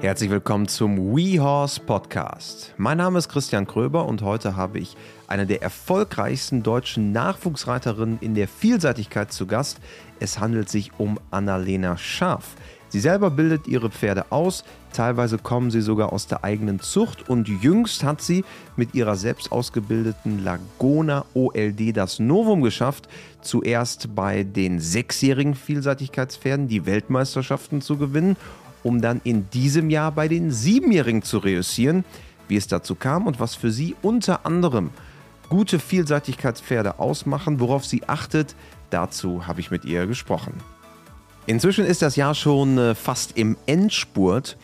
Herzlich willkommen zum WeHorse Podcast. Mein Name ist Christian Kröber und heute habe ich eine der erfolgreichsten deutschen Nachwuchsreiterinnen in der Vielseitigkeit zu Gast. Es handelt sich um Annalena Scharf. Sie selber bildet ihre Pferde aus, teilweise kommen sie sogar aus der eigenen Zucht und jüngst hat sie mit ihrer selbst ausgebildeten Lagona OLD das Novum geschafft, zuerst bei den sechsjährigen Vielseitigkeitspferden die Weltmeisterschaften zu gewinnen um dann in diesem Jahr bei den Siebenjährigen zu reüssieren. Wie es dazu kam und was für sie unter anderem gute Vielseitigkeitspferde ausmachen, worauf sie achtet, dazu habe ich mit ihr gesprochen. Inzwischen ist das Jahr schon äh, fast im Endspurt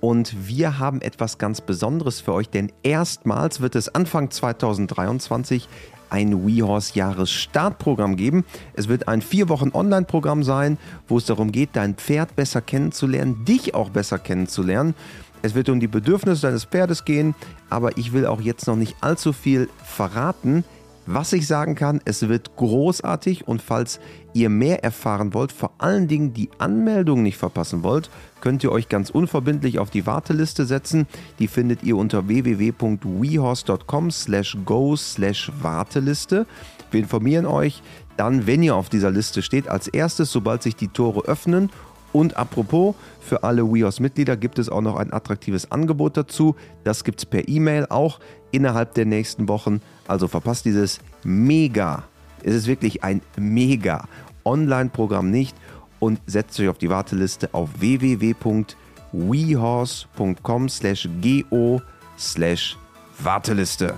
und wir haben etwas ganz Besonderes für euch, denn erstmals wird es Anfang 2023 ein WeHorse Jahresstartprogramm geben. Es wird ein vier Wochen Online-Programm sein, wo es darum geht, dein Pferd besser kennenzulernen, dich auch besser kennenzulernen. Es wird um die Bedürfnisse deines Pferdes gehen, aber ich will auch jetzt noch nicht allzu viel verraten. Was ich sagen kann, es wird großartig und falls ihr mehr erfahren wollt, vor allen Dingen die Anmeldung nicht verpassen wollt, könnt ihr euch ganz unverbindlich auf die Warteliste setzen. Die findet ihr unter www.wehorse.com slash go slash Warteliste. Wir informieren euch dann, wenn ihr auf dieser Liste steht, als erstes, sobald sich die Tore öffnen und apropos, für alle WeHorse-Mitglieder gibt es auch noch ein attraktives Angebot dazu. Das gibt es per E-Mail auch innerhalb der nächsten Wochen. Also verpasst dieses mega, es ist wirklich ein mega Online-Programm nicht und setzt euch auf die Warteliste auf www.wehorse.com slash go slash Warteliste.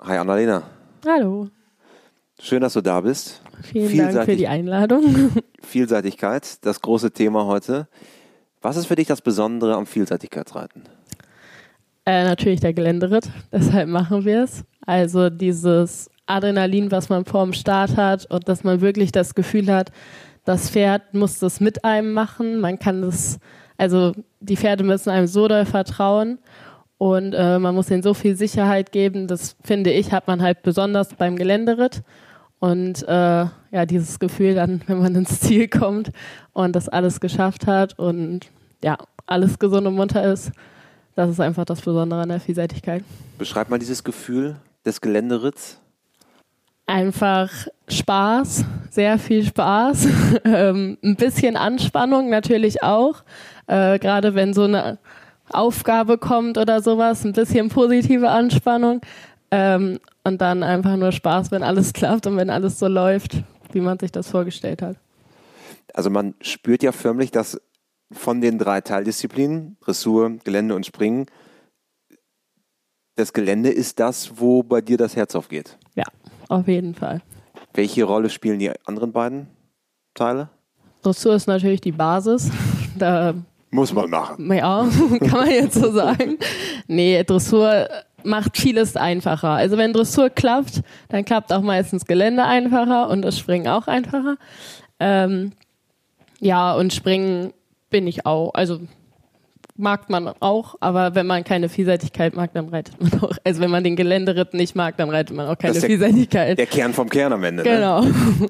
Hi Annalena. Hallo. Schön, dass du da bist. Vielen Dank für die Einladung. Vielseitigkeit, das große Thema heute. Was ist für dich das Besondere am Vielseitigkeitsreiten? Äh, natürlich der Geländeritt, deshalb machen wir es. Also dieses Adrenalin, was man vor dem Start hat und dass man wirklich das Gefühl hat, das Pferd muss das mit einem machen. Man kann das, also die Pferde müssen einem so doll vertrauen und äh, man muss ihnen so viel Sicherheit geben. Das finde ich, hat man halt besonders beim Geländeritt. Und äh, ja, dieses Gefühl dann, wenn man ins Ziel kommt und das alles geschafft hat und ja, alles gesund und munter ist, das ist einfach das Besondere an der Vielseitigkeit. Beschreib mal dieses Gefühl des Geländeritts. Einfach Spaß, sehr viel Spaß, ähm, ein bisschen Anspannung natürlich auch, äh, gerade wenn so eine Aufgabe kommt oder sowas, ein bisschen positive Anspannung. Ähm, und dann einfach nur Spaß, wenn alles klappt und wenn alles so läuft, wie man sich das vorgestellt hat. Also man spürt ja förmlich, dass von den drei Teildisziplinen, Dressur, Gelände und Springen, das Gelände ist das, wo bei dir das Herz aufgeht. Ja, auf jeden Fall. Welche Rolle spielen die anderen beiden Teile? Dressur ist natürlich die Basis. Da muss man machen. Ja, kann man jetzt so sagen. Nee, Dressur macht vieles einfacher. Also wenn Dressur klappt, dann klappt auch meistens Gelände einfacher und das Springen auch einfacher. Ähm, ja, und Springen bin ich auch. Also mag man auch, aber wenn man keine Vielseitigkeit mag, dann reitet man auch. Also wenn man den Geländeritt nicht mag, dann reitet man auch keine der, Vielseitigkeit. Der Kern vom Kern am Ende. Ne? Genau. Ne?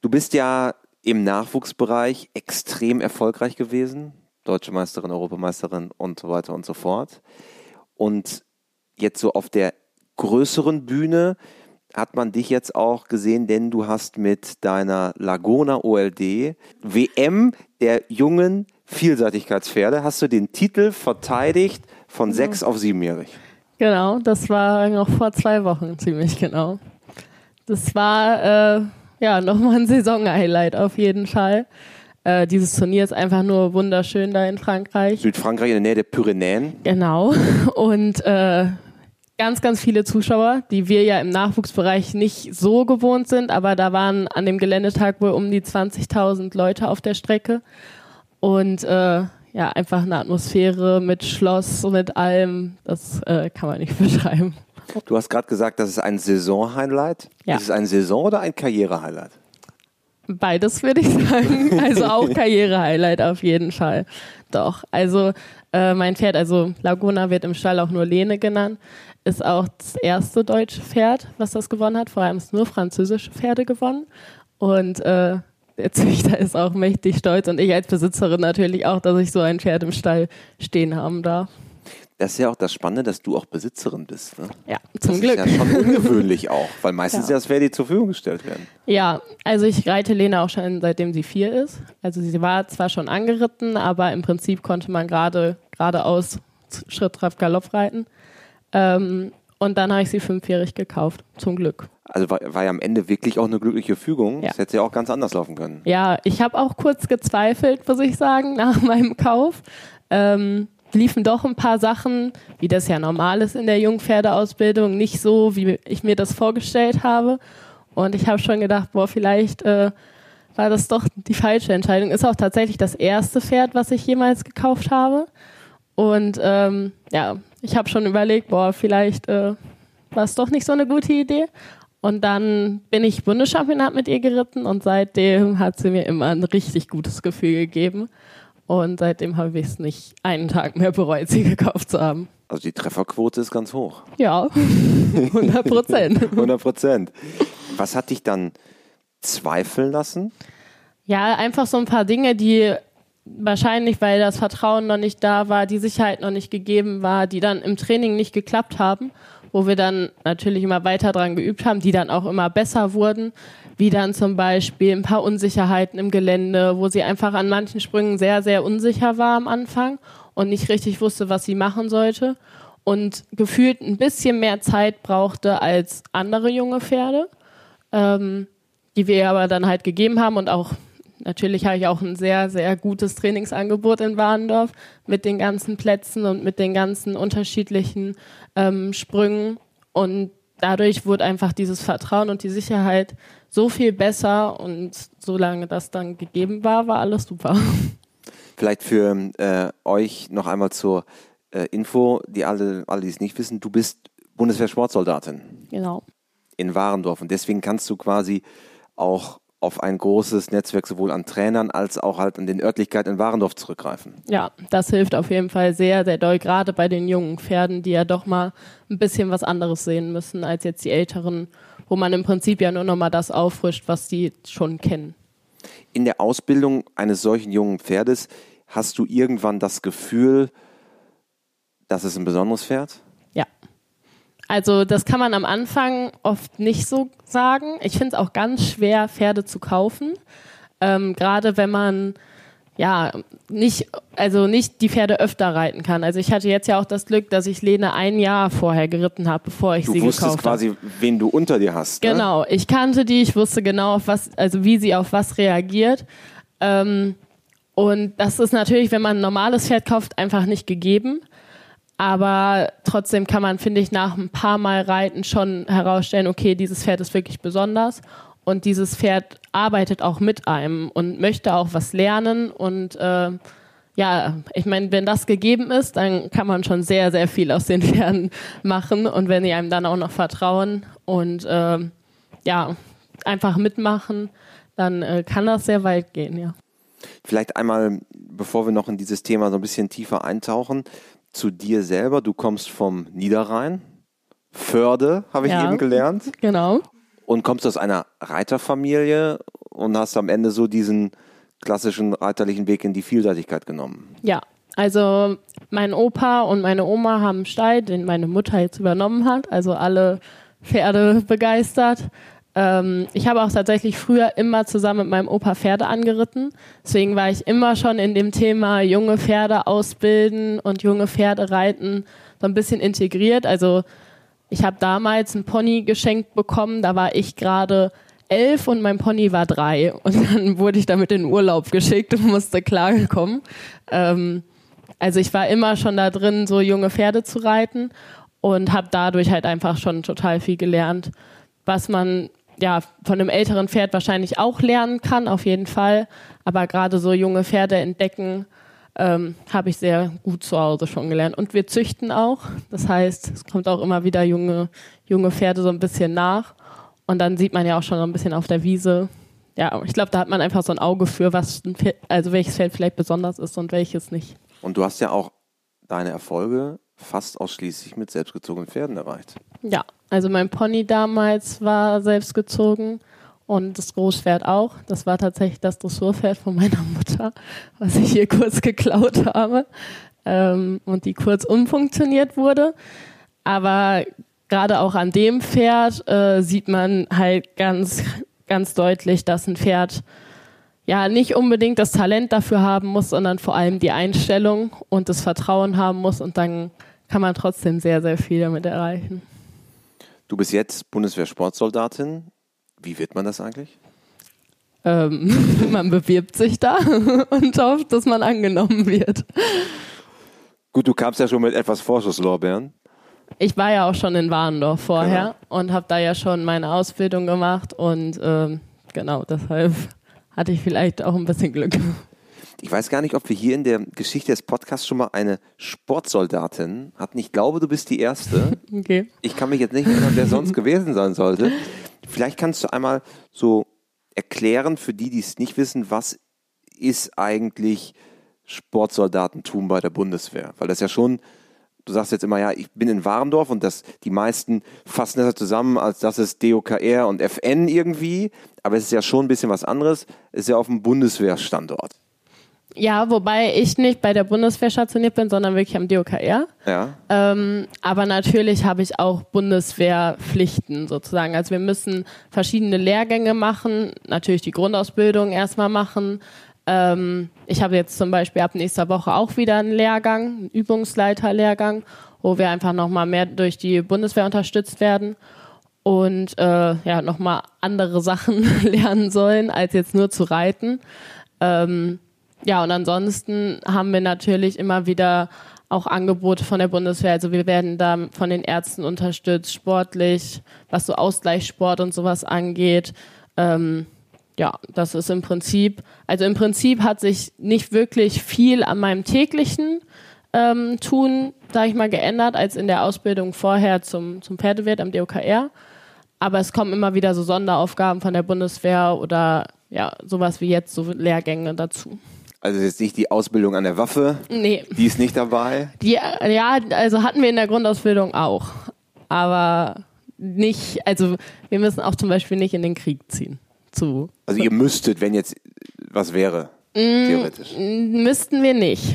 Du bist ja im Nachwuchsbereich extrem erfolgreich gewesen deutsche Meisterin, Europameisterin und so weiter und so fort. Und jetzt so auf der größeren Bühne hat man dich jetzt auch gesehen, denn du hast mit deiner Laguna OLD WM der jungen Vielseitigkeitspferde, hast du den Titel verteidigt von genau. sechs auf siebenjährig. Genau, das war noch vor zwei Wochen ziemlich genau. Das war äh, ja nochmal ein Saison-Highlight auf jeden Fall. Äh, dieses Turnier ist einfach nur wunderschön da in Frankreich. Südfrankreich in der Nähe der Pyrenäen. Genau. Und äh, ganz, ganz viele Zuschauer, die wir ja im Nachwuchsbereich nicht so gewohnt sind, aber da waren an dem Geländetag wohl um die 20.000 Leute auf der Strecke. Und äh, ja, einfach eine Atmosphäre mit Schloss und mit allem, das äh, kann man nicht beschreiben. Du hast gerade gesagt, das ist ein Saison-Highlight. Ja. Ist es ein Saison- oder ein Karriere-Highlight? Beides würde ich sagen. Also auch Karriere-Highlight auf jeden Fall. Doch. Also äh, mein Pferd, also Laguna wird im Stall auch nur Lene genannt, ist auch das erste deutsche Pferd, was das gewonnen hat. Vor allem ist nur französische Pferde gewonnen. Und äh, der Züchter ist auch mächtig stolz und ich als Besitzerin natürlich auch, dass ich so ein Pferd im Stall stehen haben darf. Das ist ja auch das Spannende, dass du auch Besitzerin bist. Ne? Ja, zum das Glück. Das ist ja schon ungewöhnlich auch, weil meistens ja, das Pferde zur Verfügung gestellt werden. Ja, also ich reite Lena auch schon seitdem sie vier ist. Also sie war zwar schon angeritten, aber im Prinzip konnte man gerade geradeaus Schritt, Trab, Galopp reiten. Ähm, und dann habe ich sie fünfjährig gekauft, zum Glück. Also war, war ja am Ende wirklich auch eine glückliche Fügung. Ja. Das hätte ja auch ganz anders laufen können. Ja, ich habe auch kurz gezweifelt, muss ich sagen, nach meinem Kauf. Ähm, liefen doch ein paar Sachen, wie das ja normal ist in der Jungpferdeausbildung, nicht so, wie ich mir das vorgestellt habe. Und ich habe schon gedacht, boah, vielleicht äh, war das doch die falsche Entscheidung. Ist auch tatsächlich das erste Pferd, was ich jemals gekauft habe. Und ähm, ja, ich habe schon überlegt, boah, vielleicht äh, war es doch nicht so eine gute Idee. Und dann bin ich Bundeschampionat mit ihr geritten und seitdem hat sie mir immer ein richtig gutes Gefühl gegeben. Und seitdem habe ich es nicht einen Tag mehr bereut, sie gekauft zu haben. Also die Trefferquote ist ganz hoch. Ja, 100 Prozent. 100 Prozent. Was hat dich dann zweifeln lassen? Ja, einfach so ein paar Dinge, die wahrscheinlich, weil das Vertrauen noch nicht da war, die Sicherheit noch nicht gegeben war, die dann im Training nicht geklappt haben, wo wir dann natürlich immer weiter dran geübt haben, die dann auch immer besser wurden wie dann zum Beispiel ein paar Unsicherheiten im Gelände, wo sie einfach an manchen Sprüngen sehr, sehr unsicher war am Anfang und nicht richtig wusste, was sie machen sollte und gefühlt ein bisschen mehr Zeit brauchte als andere junge Pferde, ähm, die wir aber dann halt gegeben haben und auch natürlich habe ich auch ein sehr, sehr gutes Trainingsangebot in Warendorf mit den ganzen Plätzen und mit den ganzen unterschiedlichen ähm, Sprüngen und dadurch wurde einfach dieses Vertrauen und die Sicherheit so viel besser und solange das dann gegeben war, war alles super. Vielleicht für äh, euch noch einmal zur äh, Info, die alle, alle, die es nicht wissen, du bist Bundeswehr-Sportsoldatin. Genau. In Warendorf und deswegen kannst du quasi auch auf ein großes Netzwerk sowohl an Trainern als auch halt an den Örtlichkeiten in Warendorf zurückgreifen. Ja, das hilft auf jeden Fall sehr, sehr doll, gerade bei den jungen Pferden, die ja doch mal ein bisschen was anderes sehen müssen als jetzt die älteren, wo man im Prinzip ja nur noch mal das auffrischt, was die schon kennen. In der Ausbildung eines solchen jungen Pferdes hast du irgendwann das Gefühl, dass es ein besonderes Pferd? Also das kann man am Anfang oft nicht so sagen. Ich finde es auch ganz schwer, Pferde zu kaufen. Ähm, Gerade wenn man ja nicht, also nicht die Pferde öfter reiten kann. Also ich hatte jetzt ja auch das Glück, dass ich Lene ein Jahr vorher geritten habe, bevor ich du sie gekauft habe. Du wusstest quasi, wen du unter dir hast. Ne? Genau, ich kannte die, ich wusste genau, auf was, also wie sie auf was reagiert. Ähm, und das ist natürlich, wenn man ein normales Pferd kauft, einfach nicht gegeben. Aber trotzdem kann man, finde ich, nach ein paar Mal Reiten schon herausstellen, okay, dieses Pferd ist wirklich besonders und dieses Pferd arbeitet auch mit einem und möchte auch was lernen. Und äh, ja, ich meine, wenn das gegeben ist, dann kann man schon sehr, sehr viel aus den Pferden machen. Und wenn die einem dann auch noch vertrauen und äh, ja, einfach mitmachen, dann äh, kann das sehr weit gehen, ja. Vielleicht einmal, bevor wir noch in dieses Thema so ein bisschen tiefer eintauchen, zu dir selber. Du kommst vom Niederrhein, Förde, habe ich ja, eben gelernt. Genau. Und kommst aus einer Reiterfamilie und hast am Ende so diesen klassischen reiterlichen Weg in die Vielseitigkeit genommen. Ja, also mein Opa und meine Oma haben einen Stall, den meine Mutter jetzt übernommen hat. Also alle Pferde begeistert. Ähm, ich habe auch tatsächlich früher immer zusammen mit meinem Opa Pferde angeritten. Deswegen war ich immer schon in dem Thema junge Pferde ausbilden und junge Pferde reiten so ein bisschen integriert. Also ich habe damals ein Pony geschenkt bekommen, da war ich gerade elf und mein Pony war drei. Und dann wurde ich damit in Urlaub geschickt und musste klarkommen. Ähm, also ich war immer schon da drin, so junge Pferde zu reiten und habe dadurch halt einfach schon total viel gelernt, was man ja, von einem älteren Pferd wahrscheinlich auch lernen kann, auf jeden Fall. Aber gerade so junge Pferde entdecken, ähm, habe ich sehr gut zu Hause schon gelernt. Und wir züchten auch. Das heißt, es kommt auch immer wieder junge, junge Pferde so ein bisschen nach. Und dann sieht man ja auch schon so ein bisschen auf der Wiese, ja, ich glaube, da hat man einfach so ein Auge für, was Pferd, also welches Pferd vielleicht besonders ist und welches nicht. Und du hast ja auch deine Erfolge fast ausschließlich mit selbstgezogenen Pferden erreicht. Ja, also mein Pony damals war selbstgezogen und das Großpferd auch. Das war tatsächlich das Dressurpferd von meiner Mutter, was ich hier kurz geklaut habe ähm, und die kurz umfunktioniert wurde. Aber gerade auch an dem Pferd äh, sieht man halt ganz, ganz deutlich, dass ein Pferd ja nicht unbedingt das Talent dafür haben muss, sondern vor allem die Einstellung und das Vertrauen haben muss und dann kann man trotzdem sehr, sehr viel damit erreichen. Du bist jetzt Bundeswehr-Sportsoldatin. Wie wird man das eigentlich? Ähm, man bewirbt sich da und hofft, dass man angenommen wird. Gut, du kamst ja schon mit etwas Vorschusslorbeeren. Ich war ja auch schon in Warendorf vorher genau. und habe da ja schon meine Ausbildung gemacht und ähm, genau deshalb hatte ich vielleicht auch ein bisschen Glück. Ich weiß gar nicht, ob wir hier in der Geschichte des Podcasts schon mal eine Sportsoldatin hatten. Ich glaube, du bist die Erste. Okay. Ich kann mich jetzt nicht erinnern, wer sonst gewesen sein sollte. Vielleicht kannst du einmal so erklären, für die, die es nicht wissen, was ist eigentlich Sportsoldatentum bei der Bundeswehr? Weil das ja schon, du sagst jetzt immer, ja, ich bin in Warendorf und das, die meisten fassen das zusammen, als das ist DOKR und FN irgendwie, aber es ist ja schon ein bisschen was anderes. Es ist ja auf dem Bundeswehrstandort. Ja, wobei ich nicht bei der Bundeswehr stationiert bin, sondern wirklich am DOKR. Ja. Ähm, aber natürlich habe ich auch Bundeswehrpflichten sozusagen. Also wir müssen verschiedene Lehrgänge machen, natürlich die Grundausbildung erstmal machen. Ähm, ich habe jetzt zum Beispiel ab nächster Woche auch wieder einen Lehrgang, einen Übungsleiterlehrgang, wo wir einfach nochmal mehr durch die Bundeswehr unterstützt werden und äh, ja nochmal andere Sachen lernen sollen, als jetzt nur zu reiten. Ähm, ja, und ansonsten haben wir natürlich immer wieder auch Angebote von der Bundeswehr. Also wir werden da von den Ärzten unterstützt, sportlich, was so Ausgleichssport und sowas angeht. Ähm, ja, das ist im Prinzip, also im Prinzip hat sich nicht wirklich viel an meinem täglichen ähm, Tun, sage ich mal, geändert als in der Ausbildung vorher zum, zum Pferdewirt am DOKR. Aber es kommen immer wieder so Sonderaufgaben von der Bundeswehr oder ja, sowas wie jetzt, so Lehrgänge dazu. Also jetzt nicht die Ausbildung an der Waffe. Nee. Die ist nicht dabei. Die, ja, also hatten wir in der Grundausbildung auch. Aber nicht, also wir müssen auch zum Beispiel nicht in den Krieg ziehen. Zu. Also ihr müsstet, wenn jetzt was wäre, mm, theoretisch. Müssten wir nicht.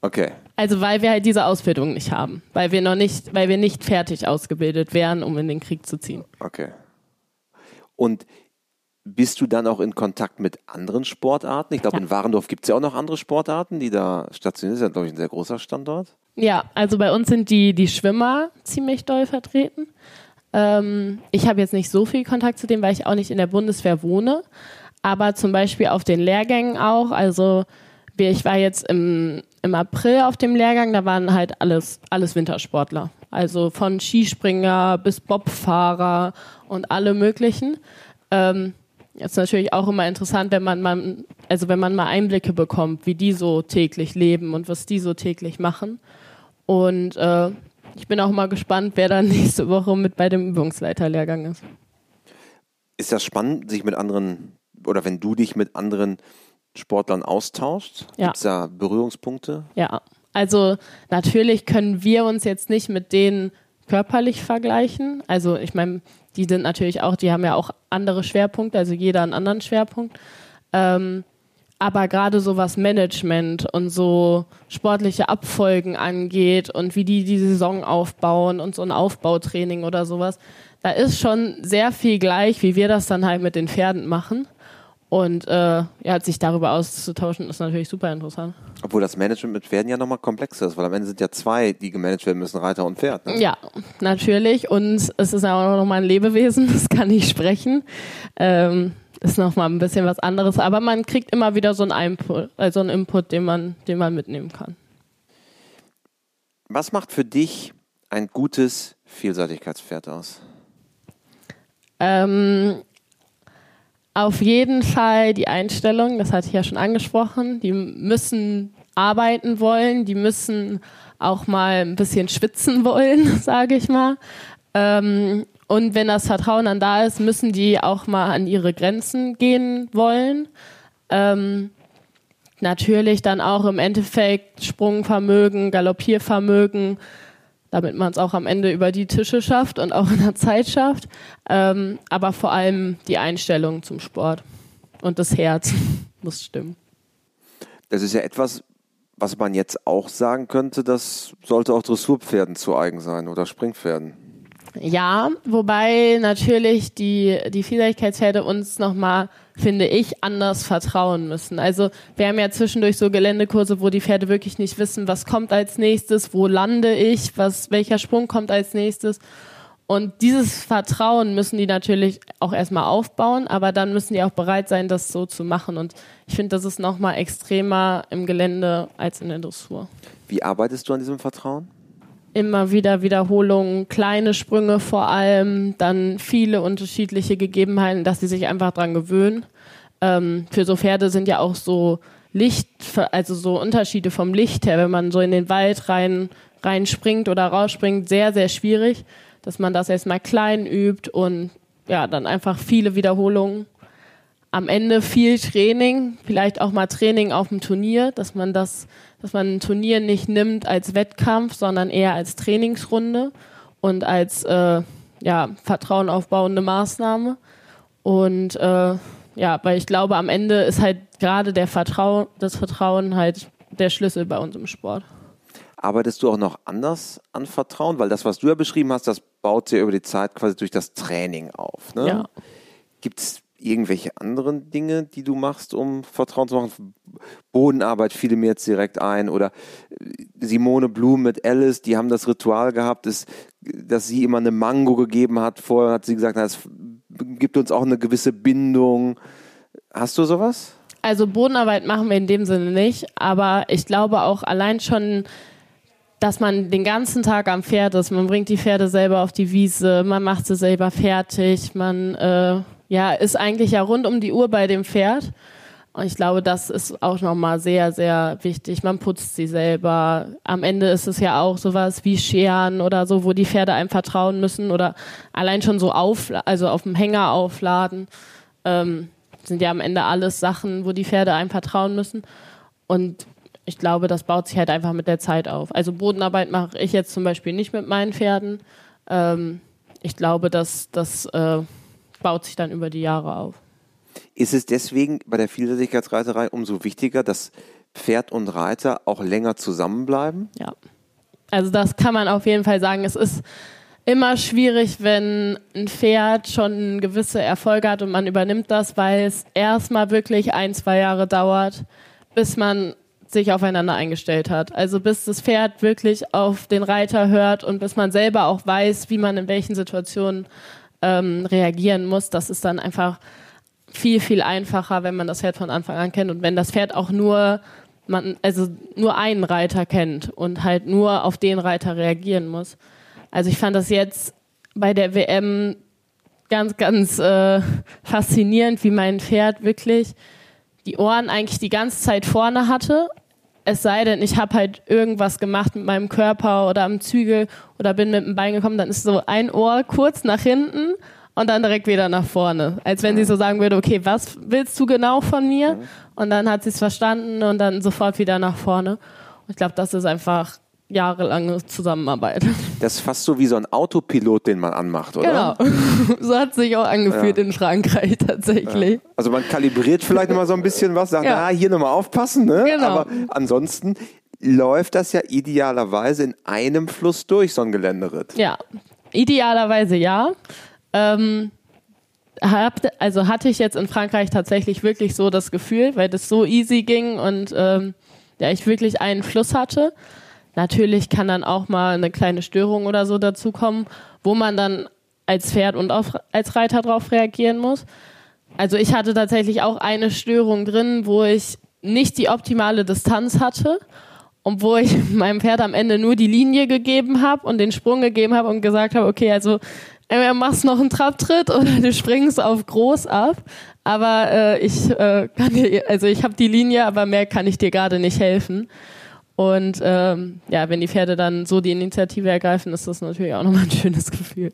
Okay. Also weil wir halt diese Ausbildung nicht haben. Weil wir noch nicht, weil wir nicht fertig ausgebildet wären, um in den Krieg zu ziehen. Okay. Und bist du dann auch in Kontakt mit anderen Sportarten? Ich glaube, ja. in Warendorf gibt es ja auch noch andere Sportarten, die da stationiert sind. Das ist ja, glaube ich, ein sehr großer Standort. Ja, also bei uns sind die, die Schwimmer ziemlich doll vertreten. Ähm, ich habe jetzt nicht so viel Kontakt zu denen, weil ich auch nicht in der Bundeswehr wohne. Aber zum Beispiel auf den Lehrgängen auch. Also ich war jetzt im, im April auf dem Lehrgang, da waren halt alles, alles Wintersportler. Also von Skispringer bis Bobfahrer und alle möglichen. Ähm, ist natürlich auch immer interessant, wenn man mal, also wenn man mal Einblicke bekommt, wie die so täglich leben und was die so täglich machen. Und äh, ich bin auch mal gespannt, wer dann nächste Woche mit bei dem Übungsleiterlehrgang ist. Ist das spannend, sich mit anderen oder wenn du dich mit anderen Sportlern austauschst? Ja. Gibt es da Berührungspunkte? Ja, also natürlich können wir uns jetzt nicht mit denen körperlich vergleichen. Also ich meine, die sind natürlich auch, die haben ja auch andere Schwerpunkte, also jeder einen anderen Schwerpunkt. Ähm, aber gerade so was Management und so sportliche Abfolgen angeht und wie die die Saison aufbauen und so ein Aufbautraining oder sowas, da ist schon sehr viel gleich, wie wir das dann halt mit den Pferden machen. Und äh, ja, sich darüber auszutauschen, ist natürlich super interessant. Obwohl das Management mit Pferden ja nochmal komplexer ist, weil am Ende sind ja zwei, die gemanagt werden müssen, Reiter und Pferd. Ne? Ja, natürlich. Und es ist ja auch nochmal ein Lebewesen, das kann nicht sprechen. Ähm, ist nochmal ein bisschen was anderes. Aber man kriegt immer wieder so einen Input, also einen Input, den man, den man mitnehmen kann. Was macht für dich ein gutes Vielseitigkeitspferd aus? Ähm, auf jeden Fall die Einstellung, das hatte ich ja schon angesprochen, die müssen arbeiten wollen, die müssen auch mal ein bisschen schwitzen wollen, sage ich mal. Ähm, und wenn das Vertrauen dann da ist, müssen die auch mal an ihre Grenzen gehen wollen. Ähm, natürlich dann auch im Endeffekt Sprungvermögen, Galoppiervermögen, damit man es auch am Ende über die Tische schafft und auch in der Zeit schafft. Ähm, aber vor allem die Einstellung zum Sport und das Herz muss stimmen. Das ist ja etwas, was man jetzt auch sagen könnte, das sollte auch Dressurpferden zu eigen sein oder Springpferden. Ja, wobei natürlich die, die Vielseitigkeitspferde uns nochmal, finde ich, anders vertrauen müssen. Also wir haben ja zwischendurch so Geländekurse, wo die Pferde wirklich nicht wissen, was kommt als nächstes, wo lande ich, was, welcher Sprung kommt als nächstes. Und dieses Vertrauen müssen die natürlich auch erstmal aufbauen, aber dann müssen die auch bereit sein, das so zu machen. Und ich finde, das ist nochmal extremer im Gelände als in der Dressur. Wie arbeitest du an diesem Vertrauen? Immer wieder Wiederholungen, kleine Sprünge vor allem, dann viele unterschiedliche Gegebenheiten, dass sie sich einfach dran gewöhnen. Ähm, für so Pferde sind ja auch so Licht, also so Unterschiede vom Licht her, wenn man so in den Wald rein, rein springt oder rausspringt, sehr, sehr schwierig dass man das erstmal klein übt und ja, dann einfach viele Wiederholungen. Am Ende viel Training, vielleicht auch mal Training auf dem Turnier, dass man das, dass man ein Turnier nicht nimmt als Wettkampf, sondern eher als Trainingsrunde und als äh, ja, Vertrauen aufbauende Maßnahme. Und äh, ja, weil ich glaube, am Ende ist halt gerade der Vertrauen, das Vertrauen halt der Schlüssel bei uns im Sport. Arbeitest du auch noch anders an Vertrauen? Weil das, was du ja beschrieben hast, das baut sich über die Zeit quasi durch das Training auf. Ne? Ja. Gibt es irgendwelche anderen Dinge, die du machst, um Vertrauen zu machen? Bodenarbeit fiel mir jetzt direkt ein. Oder äh, Simone Blum mit Alice, die haben das Ritual gehabt, dass, dass sie immer eine Mango gegeben hat. Vorher hat sie gesagt, es gibt uns auch eine gewisse Bindung. Hast du sowas? Also Bodenarbeit machen wir in dem Sinne nicht, aber ich glaube auch allein schon dass man den ganzen Tag am Pferd ist. Man bringt die Pferde selber auf die Wiese, man macht sie selber fertig, man äh, ja, ist eigentlich ja rund um die Uhr bei dem Pferd. Und ich glaube, das ist auch nochmal sehr, sehr wichtig. Man putzt sie selber. Am Ende ist es ja auch sowas wie Scheren oder so, wo die Pferde einem vertrauen müssen oder allein schon so auf, also auf dem Hänger aufladen. Ähm, sind ja am Ende alles Sachen, wo die Pferde einem vertrauen müssen. Und ich glaube, das baut sich halt einfach mit der Zeit auf. Also Bodenarbeit mache ich jetzt zum Beispiel nicht mit meinen Pferden. Ähm, ich glaube, dass das äh, baut sich dann über die Jahre auf. Ist es deswegen bei der Vielseitigkeitsreiterei umso wichtiger, dass Pferd und Reiter auch länger zusammenbleiben? Ja. Also das kann man auf jeden Fall sagen. Es ist immer schwierig, wenn ein Pferd schon gewisse Erfolge hat und man übernimmt das, weil es erstmal wirklich ein, zwei Jahre dauert, bis man sich aufeinander eingestellt hat. Also bis das Pferd wirklich auf den Reiter hört und bis man selber auch weiß, wie man in welchen Situationen ähm, reagieren muss. Das ist dann einfach viel, viel einfacher, wenn man das Pferd von Anfang an kennt und wenn das Pferd auch nur man, also nur einen Reiter kennt und halt nur auf den Reiter reagieren muss. Also ich fand das jetzt bei der WM ganz, ganz äh, faszinierend, wie mein Pferd wirklich die Ohren eigentlich die ganze Zeit vorne hatte es sei denn, ich habe halt irgendwas gemacht mit meinem Körper oder am Zügel oder bin mit dem Bein gekommen, dann ist so ein Ohr kurz nach hinten und dann direkt wieder nach vorne. Als wenn sie so sagen würde, okay, was willst du genau von mir? Und dann hat sie es verstanden und dann sofort wieder nach vorne. Und ich glaube, das ist einfach jahrelange Zusammenarbeit. Das ist fast so wie so ein Autopilot, den man anmacht, oder? Genau. so hat es sich auch angefühlt ja. in Frankreich tatsächlich. Ja. Also man kalibriert vielleicht immer so ein bisschen was, sagt, ja. ah, hier nochmal aufpassen, ne? Genau. Aber ansonsten läuft das ja idealerweise in einem Fluss durch, so ein Geländeritt. Ja, idealerweise ja. Ähm, hab, also hatte ich jetzt in Frankreich tatsächlich wirklich so das Gefühl, weil das so easy ging und ähm, ja, ich wirklich einen Fluss hatte. Natürlich kann dann auch mal eine kleine Störung oder so dazukommen, wo man dann als Pferd und auch als Reiter darauf reagieren muss. Also ich hatte tatsächlich auch eine Störung drin, wo ich nicht die optimale Distanz hatte und wo ich meinem Pferd am Ende nur die Linie gegeben habe und den Sprung gegeben habe und gesagt habe, okay, also entweder machst noch einen Trabtritt oder du springst auf groß ab. Aber äh, ich äh, kann dir, also ich habe die Linie, aber mehr kann ich dir gerade nicht helfen. Und ähm, ja, wenn die Pferde dann so die Initiative ergreifen, ist das natürlich auch nochmal ein schönes Gefühl.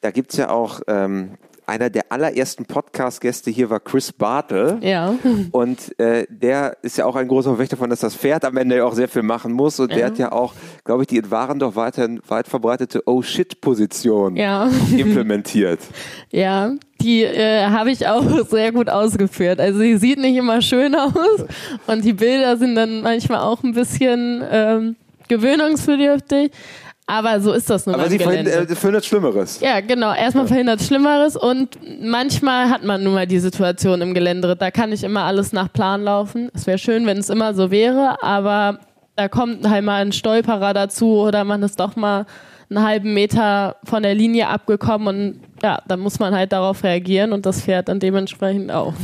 Da gibt es ja auch ähm, einer der allerersten Podcast-Gäste hier war Chris Bartel. Ja. Und äh, der ist ja auch ein großer Verfechter davon, dass das Pferd am Ende ja auch sehr viel machen muss. Und ja. der hat ja auch, glaube ich, die in Waren doch weiterhin weit verbreitete Oh-Shit-Position ja. implementiert. Ja, die äh, habe ich auch sehr gut ausgeführt. Also sie sieht nicht immer schön aus und die Bilder sind dann manchmal auch ein bisschen ähm, gewöhnungsbedürftig. Aber so ist das nun Aber sie verhindert, äh, verhindert Schlimmeres. Ja, genau. Erstmal ja. verhindert Schlimmeres und manchmal hat man nun mal die Situation im Gelände. Da kann nicht immer alles nach Plan laufen. Es wäre schön, wenn es immer so wäre, aber da kommt halt mal ein Stolperer dazu oder man ist doch mal einen halben Meter von der Linie abgekommen und ja, dann muss man halt darauf reagieren und das fährt dann dementsprechend auch.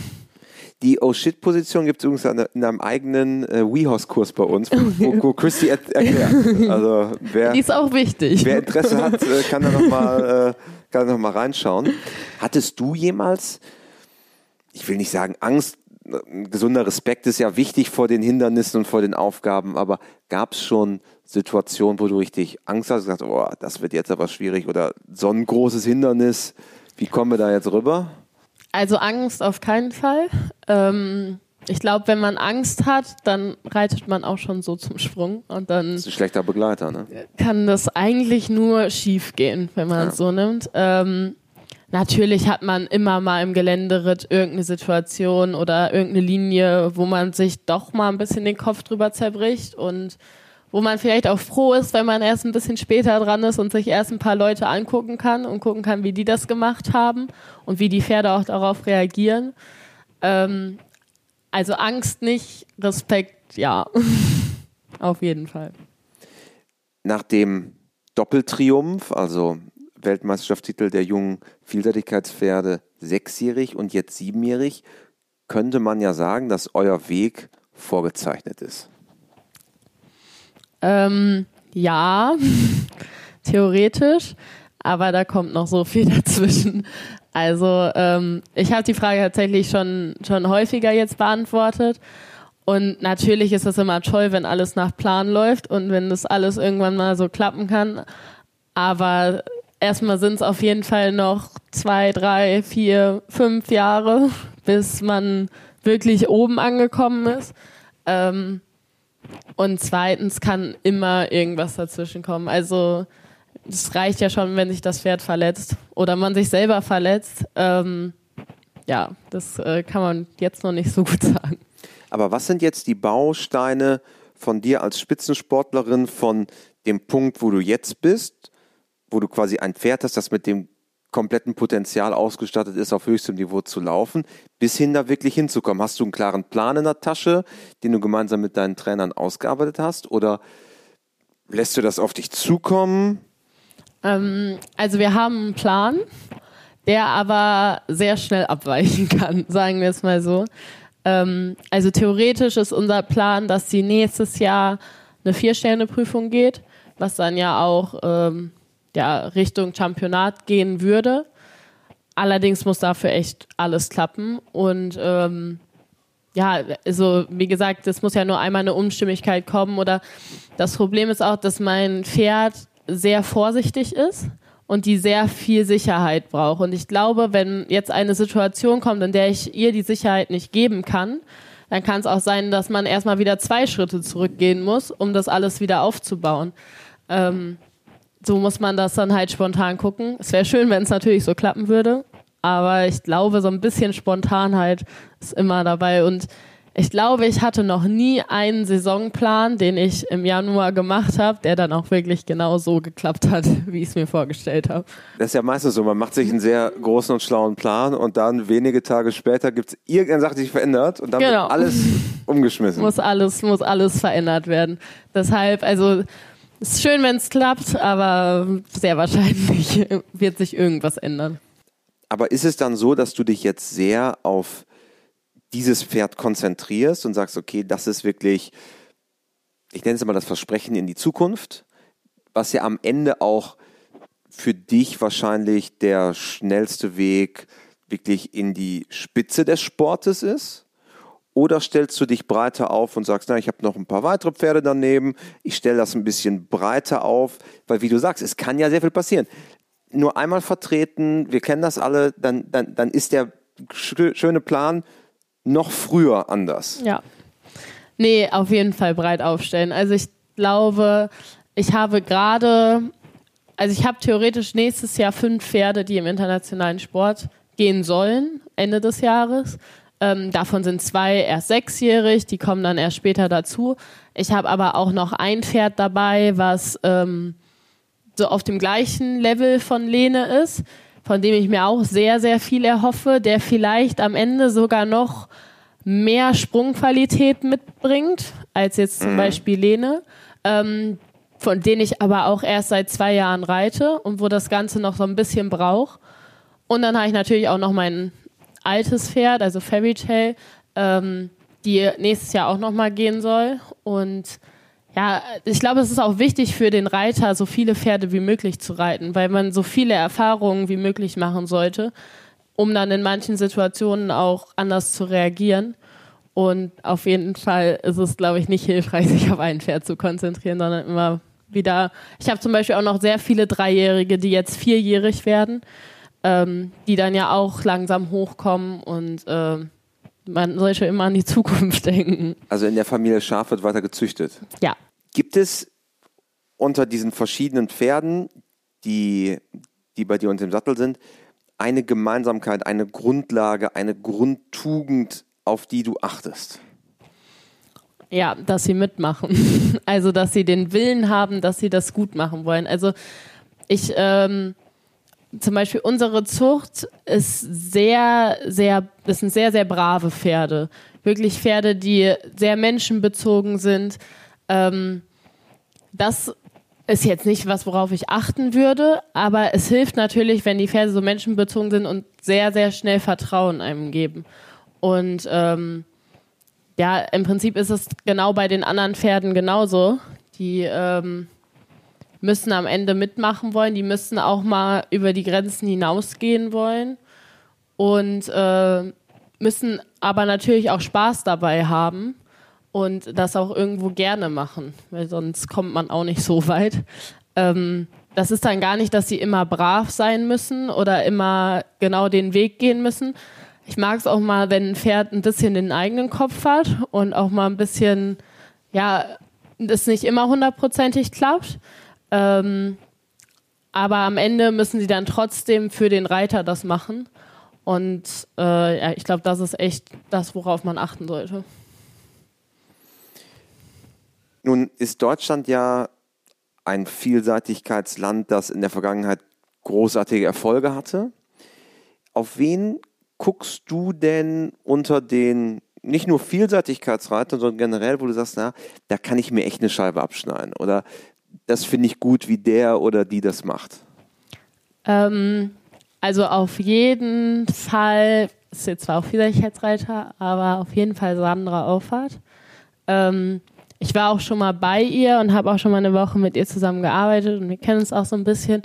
Die Oh Shit-Position gibt es übrigens in einem eigenen äh, WeHorse-Kurs bei uns, wo, wo Christy er erklärt. Also wer, Die ist auch wichtig. Wer Interesse hat, äh, kann da nochmal äh, noch mal reinschauen. Hattest du jemals, ich will nicht sagen Angst, ein gesunder Respekt ist ja wichtig vor den Hindernissen und vor den Aufgaben, aber gab es schon Situationen, wo du richtig Angst hast, gesagt, oh, das wird jetzt aber schwierig oder so ein großes Hindernis, wie kommen wir da jetzt rüber? Also Angst auf keinen Fall. Ähm, ich glaube, wenn man Angst hat, dann reitet man auch schon so zum Sprung und dann. Das ist ein schlechter Begleiter, ne? Kann das eigentlich nur schief gehen, wenn man ja. es so nimmt. Ähm, natürlich hat man immer mal im Geländeritt irgendeine Situation oder irgendeine Linie, wo man sich doch mal ein bisschen den Kopf drüber zerbricht und wo man vielleicht auch froh ist, wenn man erst ein bisschen später dran ist und sich erst ein paar Leute angucken kann und gucken kann, wie die das gemacht haben und wie die Pferde auch darauf reagieren. Ähm, also Angst nicht, Respekt ja. Auf jeden Fall. Nach dem Doppeltriumph, also Weltmeisterschaftstitel der jungen Vielseitigkeitspferde, sechsjährig und jetzt siebenjährig, könnte man ja sagen, dass euer Weg vorgezeichnet ist. Ähm, ja, theoretisch, aber da kommt noch so viel dazwischen. Also ähm, ich habe die Frage tatsächlich schon, schon häufiger jetzt beantwortet. Und natürlich ist es immer toll, wenn alles nach Plan läuft und wenn das alles irgendwann mal so klappen kann. Aber erstmal sind es auf jeden Fall noch zwei, drei, vier, fünf Jahre, bis man wirklich oben angekommen ist. Ähm, und zweitens kann immer irgendwas dazwischen kommen. Also es reicht ja schon, wenn sich das Pferd verletzt oder man sich selber verletzt. Ähm, ja, das äh, kann man jetzt noch nicht so gut sagen. Aber was sind jetzt die Bausteine von dir als Spitzensportlerin von dem Punkt, wo du jetzt bist, wo du quasi ein Pferd hast, das mit dem kompletten Potenzial ausgestattet ist, auf höchstem Niveau zu laufen, bis hin da wirklich hinzukommen? Hast du einen klaren Plan in der Tasche, den du gemeinsam mit deinen Trainern ausgearbeitet hast? Oder lässt du das auf dich zukommen? Ähm, also wir haben einen Plan, der aber sehr schnell abweichen kann, sagen wir es mal so. Ähm, also theoretisch ist unser Plan, dass sie nächstes Jahr eine Vier-Sterne-Prüfung geht, was dann ja auch ähm, ja, Richtung Championat gehen würde. Allerdings muss dafür echt alles klappen. Und ähm, ja, also wie gesagt, es muss ja nur einmal eine Unstimmigkeit kommen. Oder das Problem ist auch, dass mein Pferd sehr vorsichtig ist und die sehr viel Sicherheit braucht. Und ich glaube, wenn jetzt eine Situation kommt, in der ich ihr die Sicherheit nicht geben kann, dann kann es auch sein, dass man erstmal wieder zwei Schritte zurückgehen muss, um das alles wieder aufzubauen. Ähm, so muss man das dann halt spontan gucken. Es wäre schön, wenn es natürlich so klappen würde, aber ich glaube, so ein bisschen Spontanheit ist immer dabei und ich glaube, ich hatte noch nie einen Saisonplan, den ich im Januar gemacht habe, der dann auch wirklich genau so geklappt hat, wie ich es mir vorgestellt habe. Das ist ja meistens so, man macht sich einen sehr großen und schlauen Plan und dann wenige Tage später gibt es irgendeine Sache, die sich verändert und dann genau. wird alles umgeschmissen. muss alles, muss alles verändert werden. Deshalb, also ist schön, wenn es klappt, aber sehr wahrscheinlich wird sich irgendwas ändern. Aber ist es dann so, dass du dich jetzt sehr auf dieses Pferd konzentrierst und sagst, okay, das ist wirklich, ich nenne es mal das Versprechen in die Zukunft, was ja am Ende auch für dich wahrscheinlich der schnellste Weg wirklich in die Spitze des Sportes ist? Oder stellst du dich breiter auf und sagst, na, ich habe noch ein paar weitere Pferde daneben, ich stelle das ein bisschen breiter auf, weil wie du sagst, es kann ja sehr viel passieren. Nur einmal vertreten, wir kennen das alle, dann, dann, dann ist der schöne Plan noch früher anders. Ja. Nee, auf jeden Fall breit aufstellen. Also ich glaube, ich habe gerade, also ich habe theoretisch nächstes Jahr fünf Pferde, die im internationalen Sport gehen sollen, Ende des Jahres. Ähm, davon sind zwei erst sechsjährig, die kommen dann erst später dazu. Ich habe aber auch noch ein Pferd dabei, was ähm, so auf dem gleichen Level von Lene ist, von dem ich mir auch sehr, sehr viel erhoffe, der vielleicht am Ende sogar noch mehr Sprungqualität mitbringt als jetzt zum mhm. Beispiel Lene, ähm, von denen ich aber auch erst seit zwei Jahren reite und wo das Ganze noch so ein bisschen braucht. Und dann habe ich natürlich auch noch mein altes Pferd, also Fairy Tale, ähm, die nächstes Jahr auch nochmal gehen soll. Und ja, ich glaube, es ist auch wichtig für den Reiter, so viele Pferde wie möglich zu reiten, weil man so viele Erfahrungen wie möglich machen sollte, um dann in manchen Situationen auch anders zu reagieren. Und auf jeden Fall ist es, glaube ich, nicht hilfreich, sich auf ein Pferd zu konzentrieren, sondern immer wieder. Ich habe zum Beispiel auch noch sehr viele Dreijährige, die jetzt vierjährig werden ähm, die dann ja auch langsam hochkommen und äh, man sollte immer an die Zukunft denken. Also in der Familie Schaf wird weiter gezüchtet. Ja. Gibt es unter diesen verschiedenen Pferden, die, die bei dir unter dem Sattel sind, eine Gemeinsamkeit, eine Grundlage, eine Grundtugend, auf die du achtest? Ja, dass sie mitmachen. Also, dass sie den Willen haben, dass sie das gut machen wollen. Also, ich ähm, zum Beispiel unsere Zucht ist sehr, sehr, das sind sehr, sehr brave Pferde. Wirklich Pferde, die sehr menschenbezogen sind. Ähm, das ist jetzt nicht was, worauf ich achten würde, aber es hilft natürlich, wenn die Pferde so menschenbezogen sind und sehr, sehr schnell Vertrauen einem geben. Und ähm, ja, im Prinzip ist es genau bei den anderen Pferden genauso. Die ähm, müssen am Ende mitmachen wollen, die müssen auch mal über die Grenzen hinausgehen wollen und äh, müssen aber natürlich auch Spaß dabei haben und das auch irgendwo gerne machen, weil sonst kommt man auch nicht so weit. Ähm, das ist dann gar nicht, dass sie immer brav sein müssen oder immer genau den Weg gehen müssen. Ich mag es auch mal, wenn ein Pferd ein bisschen den eigenen Kopf hat und auch mal ein bisschen, ja, das nicht immer hundertprozentig klappt. Ähm, aber am Ende müssen sie dann trotzdem für den Reiter das machen. Und äh, ja, ich glaube, das ist echt das, worauf man achten sollte. Nun ist Deutschland ja ein Vielseitigkeitsland, das in der Vergangenheit großartige Erfolge hatte. Auf wen guckst du denn unter den nicht nur Vielseitigkeitsreitern, sondern generell, wo du sagst, na, da kann ich mir echt eine Scheibe abschneiden? Oder das finde ich gut, wie der oder die das macht? Ähm, also auf jeden Fall, ist jetzt zwar auch Vielseitigkeitsreiter, aber auf jeden Fall Sandra Auffahrt. Ähm, ich war auch schon mal bei ihr und habe auch schon mal eine Woche mit ihr zusammen gearbeitet und wir kennen uns auch so ein bisschen.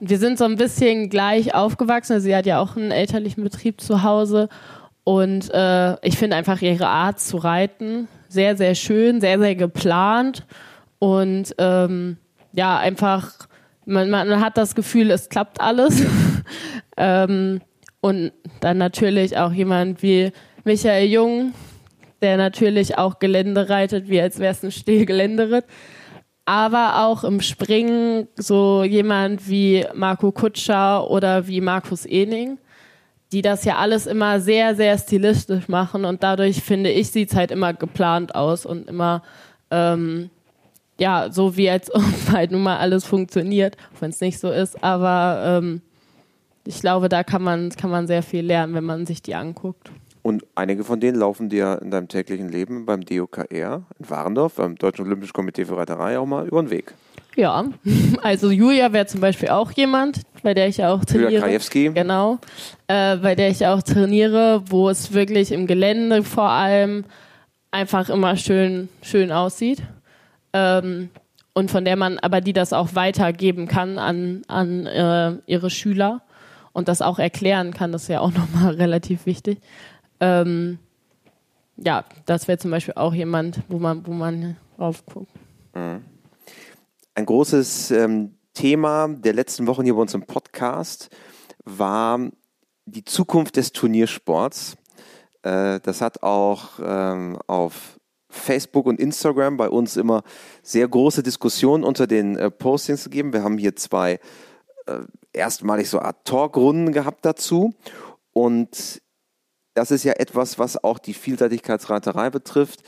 Und wir sind so ein bisschen gleich aufgewachsen. Also sie hat ja auch einen elterlichen Betrieb zu Hause. Und äh, ich finde einfach ihre Art zu reiten sehr, sehr schön, sehr, sehr geplant. Und ähm, ja, einfach, man, man hat das Gefühl, es klappt alles. ähm, und dann natürlich auch jemand wie Michael Jung, der natürlich auch Gelände reitet, wie als wäre es ein Stillgeländeritt. Aber auch im Springen so jemand wie Marco Kutscher oder wie Markus Ening, die das ja alles immer sehr, sehr stilistisch machen und dadurch finde ich, sieht es halt immer geplant aus und immer ähm, ja, so wie als ob halt nun mal alles funktioniert, wenn es nicht so ist. Aber ähm, ich glaube, da kann man, kann man sehr viel lernen, wenn man sich die anguckt. Und einige von denen laufen dir in deinem täglichen Leben beim DOKR in Warendorf, beim Deutschen Olympischen Komitee für Reiterei, auch mal über den Weg. Ja, also Julia wäre zum Beispiel auch jemand, bei der ich ja auch trainiere. Julia Krajewski. Genau, äh, bei der ich auch trainiere, wo es wirklich im Gelände vor allem einfach immer schön, schön aussieht ähm, und von der man aber die das auch weitergeben kann an, an äh, ihre Schüler und das auch erklären kann, das ist ja auch nochmal relativ wichtig. Ähm, ja, das wäre zum Beispiel auch jemand, wo man, wo man drauf guckt. Mhm. Ein großes ähm, Thema der letzten Wochen hier bei uns im Podcast war die Zukunft des Turniersports. Äh, das hat auch ähm, auf Facebook und Instagram bei uns immer sehr große Diskussionen unter den äh, Postings gegeben. Wir haben hier zwei äh, erstmalig so Art Talkrunden gehabt dazu. Und das ist ja etwas, was auch die Vielseitigkeitsreiterei betrifft,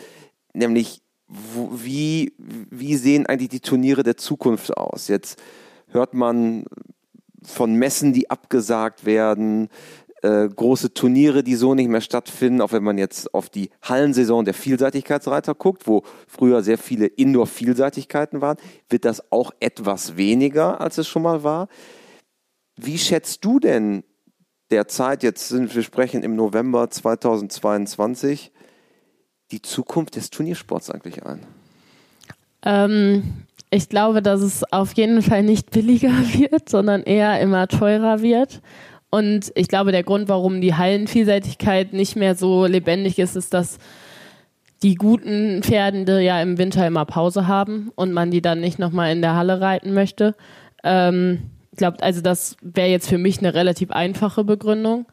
nämlich wie, wie sehen eigentlich die Turniere der Zukunft aus? Jetzt hört man von Messen, die abgesagt werden, äh, große Turniere, die so nicht mehr stattfinden, auch wenn man jetzt auf die Hallensaison der Vielseitigkeitsreiter guckt, wo früher sehr viele Indoor-Vielseitigkeiten waren, wird das auch etwas weniger, als es schon mal war. Wie schätzt du denn derzeit, jetzt sind wir sprechen im November 2022, die Zukunft des Turniersports eigentlich ein? Ähm, ich glaube, dass es auf jeden Fall nicht billiger wird, sondern eher immer teurer wird. Und ich glaube, der Grund, warum die Hallenvielseitigkeit nicht mehr so lebendig ist, ist, dass die guten Pferde ja im Winter immer Pause haben und man die dann nicht nochmal in der Halle reiten möchte. Ähm, ich glaube, also das wäre jetzt für mich eine relativ einfache Begründung.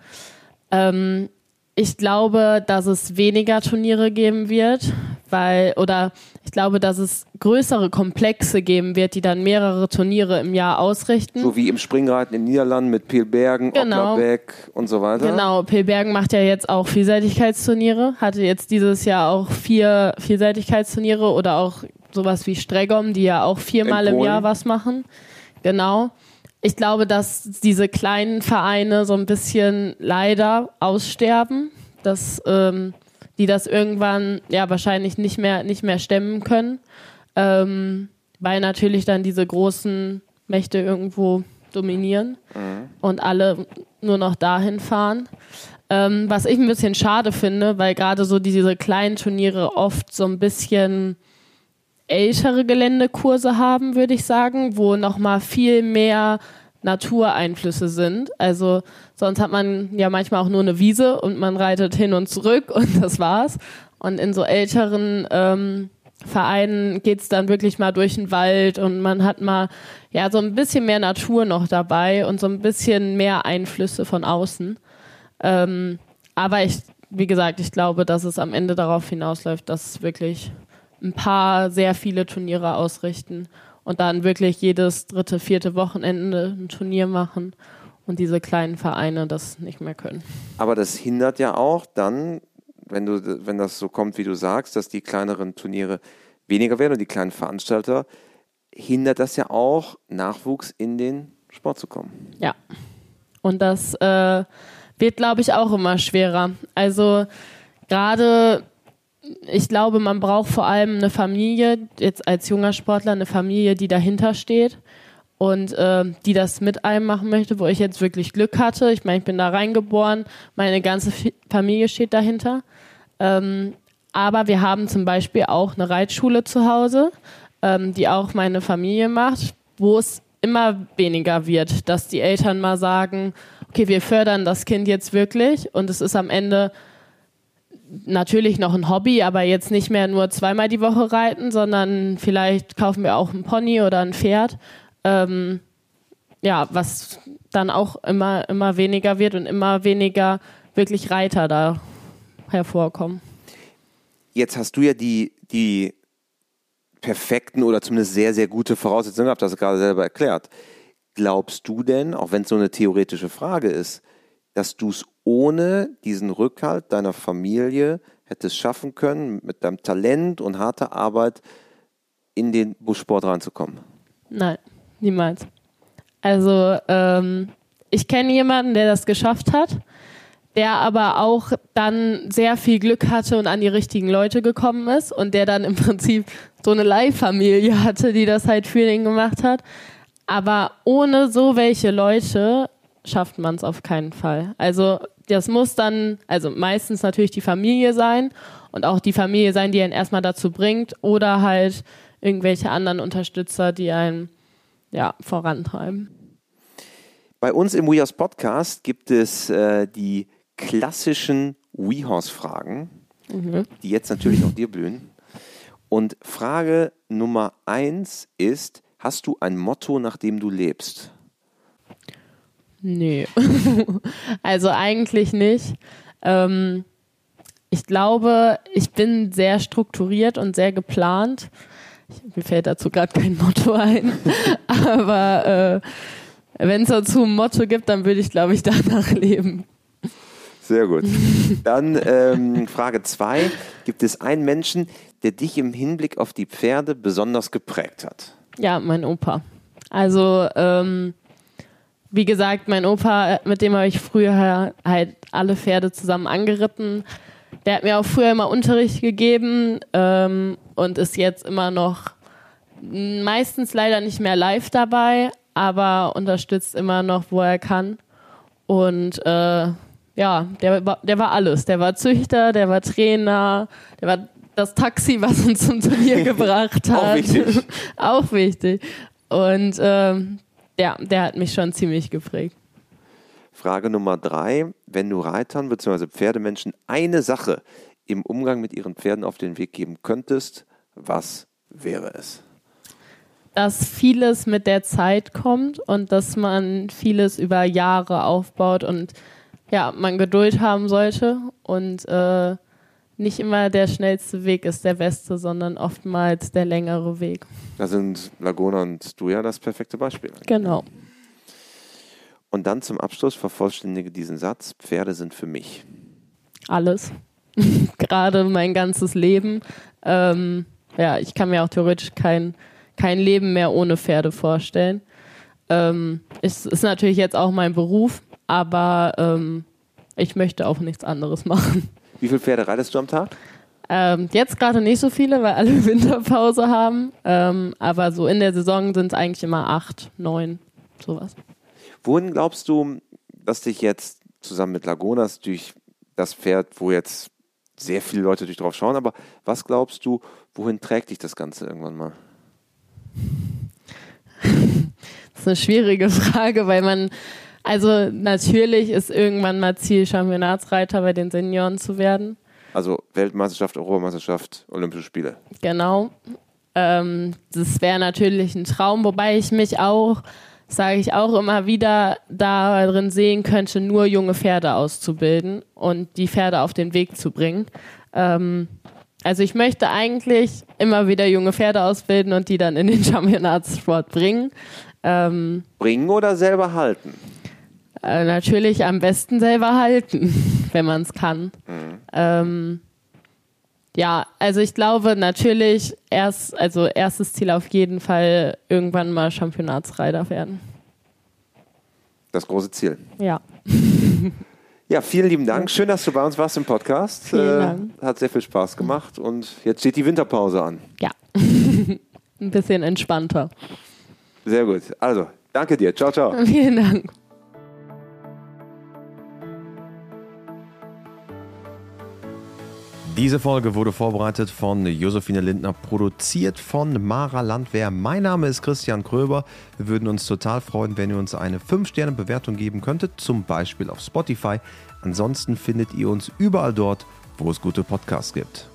Ähm, ich glaube, dass es weniger Turniere geben wird, weil, oder ich glaube, dass es größere Komplexe geben wird, die dann mehrere Turniere im Jahr ausrichten. So wie im Springreiten in den Niederlanden mit Pilbergen, genau. Ocklerbeck und so weiter. Genau, Pilbergen macht ja jetzt auch Vielseitigkeitsturniere, hatte jetzt dieses Jahr auch vier Vielseitigkeitsturniere oder auch sowas wie Stregom, die ja auch viermal im Jahr was machen. Genau ich glaube, dass diese kleinen Vereine so ein bisschen leider aussterben, dass ähm, die das irgendwann ja wahrscheinlich nicht mehr nicht mehr stemmen können, ähm, weil natürlich dann diese großen Mächte irgendwo dominieren mhm. und alle nur noch dahin fahren. Ähm, was ich ein bisschen schade finde, weil gerade so diese kleinen Turniere oft so ein bisschen ältere Geländekurse haben, würde ich sagen, wo nochmal viel mehr Natureinflüsse sind. Also sonst hat man ja manchmal auch nur eine Wiese und man reitet hin und zurück und das war's. Und in so älteren ähm, Vereinen geht's dann wirklich mal durch den Wald und man hat mal ja so ein bisschen mehr Natur noch dabei und so ein bisschen mehr Einflüsse von außen. Ähm, aber ich, wie gesagt, ich glaube, dass es am Ende darauf hinausläuft, dass wirklich ein paar sehr viele Turniere ausrichten und dann wirklich jedes dritte, vierte Wochenende ein Turnier machen und diese kleinen Vereine das nicht mehr können. Aber das hindert ja auch dann, wenn du, wenn das so kommt, wie du sagst, dass die kleineren Turniere weniger werden und die kleinen Veranstalter, hindert das ja auch, Nachwuchs in den Sport zu kommen. Ja. Und das äh, wird, glaube ich, auch immer schwerer. Also gerade ich glaube, man braucht vor allem eine Familie, jetzt als junger Sportler, eine Familie, die dahinter steht und äh, die das mit einem machen möchte, wo ich jetzt wirklich Glück hatte. Ich meine, ich bin da reingeboren, meine ganze Familie steht dahinter. Ähm, aber wir haben zum Beispiel auch eine Reitschule zu Hause, ähm, die auch meine Familie macht, wo es immer weniger wird, dass die Eltern mal sagen, okay, wir fördern das Kind jetzt wirklich und es ist am Ende natürlich noch ein Hobby, aber jetzt nicht mehr nur zweimal die Woche reiten, sondern vielleicht kaufen wir auch ein Pony oder ein Pferd. Ähm, ja, was dann auch immer, immer weniger wird und immer weniger wirklich Reiter da hervorkommen. Jetzt hast du ja die, die perfekten oder zumindest sehr, sehr gute Voraussetzungen gehabt, das hast du gerade selber erklärt. Glaubst du denn, auch wenn es so eine theoretische Frage ist, dass du es ohne diesen Rückhalt deiner Familie hättest schaffen können, mit deinem Talent und harter Arbeit in den Bussport reinzukommen? Nein, niemals. Also ähm, ich kenne jemanden, der das geschafft hat, der aber auch dann sehr viel Glück hatte und an die richtigen Leute gekommen ist und der dann im Prinzip so eine Leihfamilie hatte, die das halt für ihn gemacht hat. Aber ohne so welche Leute schafft man es auf keinen Fall. Also das muss dann, also meistens natürlich die Familie sein und auch die Familie sein, die einen erstmal dazu bringt oder halt irgendwelche anderen Unterstützer, die einen ja, vorantreiben. Bei uns im WeHorse Podcast gibt es äh, die klassischen WeHorse-Fragen. mhm. die jetzt natürlich auch dir blühen. Und Frage Nummer eins ist: Hast du ein Motto, nach dem du lebst? Nee. also eigentlich nicht. Ähm, ich glaube, ich bin sehr strukturiert und sehr geplant. Ich, mir fällt dazu gerade kein Motto ein. Aber äh, wenn es dazu ein Motto gibt, dann würde ich, glaube ich, danach leben. Sehr gut. Dann ähm, Frage zwei: Gibt es einen Menschen, der dich im Hinblick auf die Pferde besonders geprägt hat? Ja, mein Opa. Also, ähm, wie gesagt, mein Opa, mit dem habe ich früher halt alle Pferde zusammen angeritten. Der hat mir auch früher immer Unterricht gegeben ähm, und ist jetzt immer noch meistens leider nicht mehr live dabei, aber unterstützt immer noch, wo er kann. Und äh, ja, der, der war alles. Der war Züchter, der war Trainer, der war das Taxi, was uns zum Turnier gebracht hat. Auch wichtig. Auch wichtig. Und ähm, ja, der hat mich schon ziemlich geprägt. Frage Nummer drei. Wenn du Reitern bzw. Pferdemenschen eine Sache im Umgang mit ihren Pferden auf den Weg geben könntest, was wäre es? Dass vieles mit der Zeit kommt und dass man vieles über Jahre aufbaut und ja, man Geduld haben sollte und äh, nicht immer der schnellste Weg ist der beste, sondern oftmals der längere Weg. Da sind Laguna und du ja das perfekte Beispiel. Genau. Und dann zum Abschluss vervollständige diesen Satz: Pferde sind für mich. Alles. Gerade mein ganzes Leben. Ähm, ja, ich kann mir auch theoretisch kein, kein Leben mehr ohne Pferde vorstellen. Ähm, es ist natürlich jetzt auch mein Beruf, aber ähm, ich möchte auch nichts anderes machen. Wie viele Pferde reitest du am Tag? Ähm, jetzt gerade nicht so viele, weil alle Winterpause haben. Ähm, aber so in der Saison sind es eigentlich immer acht, neun, sowas. Wohin glaubst du, dass dich jetzt zusammen mit Lagunas durch das Pferd, wo jetzt sehr viele Leute durch drauf schauen, aber was glaubst du, wohin trägt dich das Ganze irgendwann mal? Das ist eine schwierige Frage, weil man also natürlich ist irgendwann mal Ziel, Championatsreiter bei den Senioren zu werden. Also Weltmeisterschaft, Europameisterschaft, Olympische Spiele. Genau. Ähm, das wäre natürlich ein Traum, wobei ich mich auch, sage ich auch immer wieder, darin sehen könnte, nur junge Pferde auszubilden und die Pferde auf den Weg zu bringen. Ähm, also ich möchte eigentlich immer wieder junge Pferde ausbilden und die dann in den Championatssport bringen. Ähm, bringen oder selber halten? Äh, natürlich am besten selber halten, wenn man es kann. Mhm. Ähm, ja, also ich glaube natürlich erst, also erstes Ziel auf jeden Fall irgendwann mal Championatsreiter werden. Das große Ziel. Ja. Ja, vielen lieben Dank. Schön, dass du bei uns warst im Podcast. Vielen Dank. Äh, hat sehr viel Spaß gemacht und jetzt steht die Winterpause an. Ja. Ein bisschen entspannter. Sehr gut. Also, danke dir. Ciao, ciao. Vielen Dank. Diese Folge wurde vorbereitet von Josephine Lindner, produziert von Mara Landwehr. Mein Name ist Christian Kröber. Wir würden uns total freuen, wenn ihr uns eine 5-Sterne-Bewertung geben könntet, zum Beispiel auf Spotify. Ansonsten findet ihr uns überall dort, wo es gute Podcasts gibt.